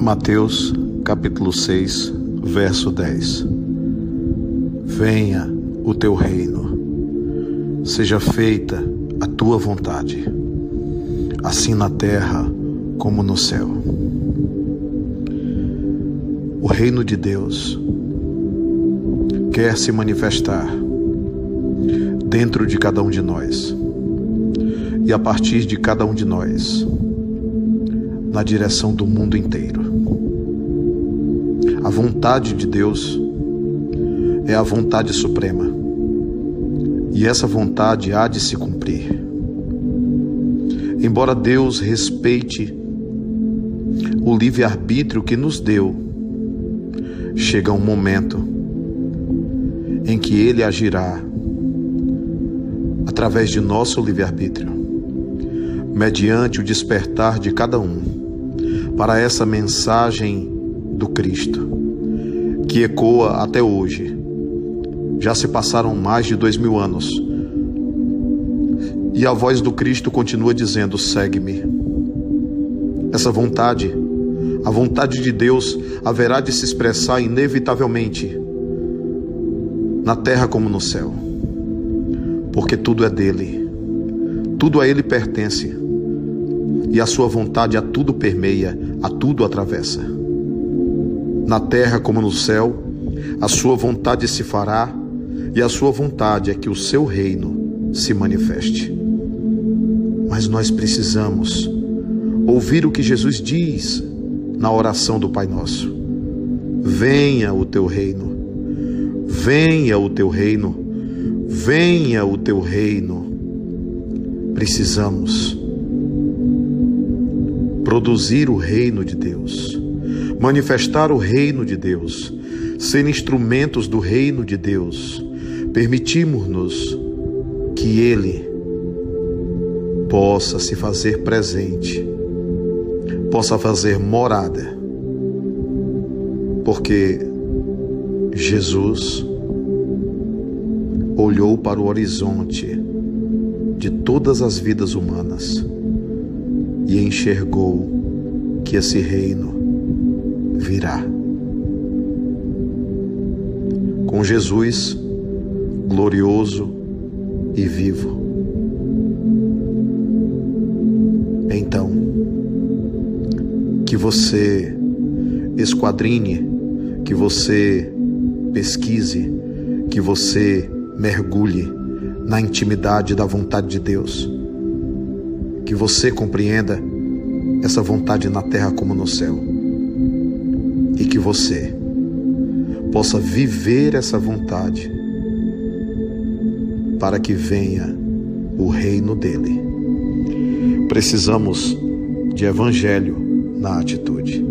Mateus capítulo 6, verso 10. Venha o teu reino, seja feita a tua vontade, assim na terra como no céu. O reino de Deus quer se manifestar dentro de cada um de nós e a partir de cada um de nós, na direção do mundo inteiro. A vontade de Deus é a vontade suprema. E essa vontade há de se cumprir. Embora Deus respeite o livre-arbítrio que nos deu, chega um momento em que Ele agirá através de nosso livre-arbítrio, mediante o despertar de cada um para essa mensagem do Cristo, que ecoa até hoje. Já se passaram mais de dois mil anos. E a voz do Cristo continua dizendo: segue-me. Essa vontade, a vontade de Deus, haverá de se expressar inevitavelmente na terra como no céu, porque tudo é dele, tudo a ele pertence, e a sua vontade a tudo permeia, a tudo atravessa na terra como no céu, a sua vontade se fará, e a sua vontade é que o seu reino se manifeste. Mas nós precisamos ouvir o que Jesus diz na oração do Pai Nosso: Venha o teu reino, venha o teu reino, venha o teu reino. Precisamos produzir o reino de Deus manifestar o reino de Deus, ser instrumentos do reino de Deus. Permitimos-nos que Ele possa se fazer presente, possa fazer morada, porque Jesus olhou para o horizonte de todas as vidas humanas e enxergou que esse reino virá. Com Jesus glorioso e vivo. Então, que você esquadrine, que você pesquise, que você mergulhe na intimidade da vontade de Deus. Que você compreenda essa vontade na terra como no céu e que você possa viver essa vontade para que venha o reino dele. Precisamos de evangelho na atitude.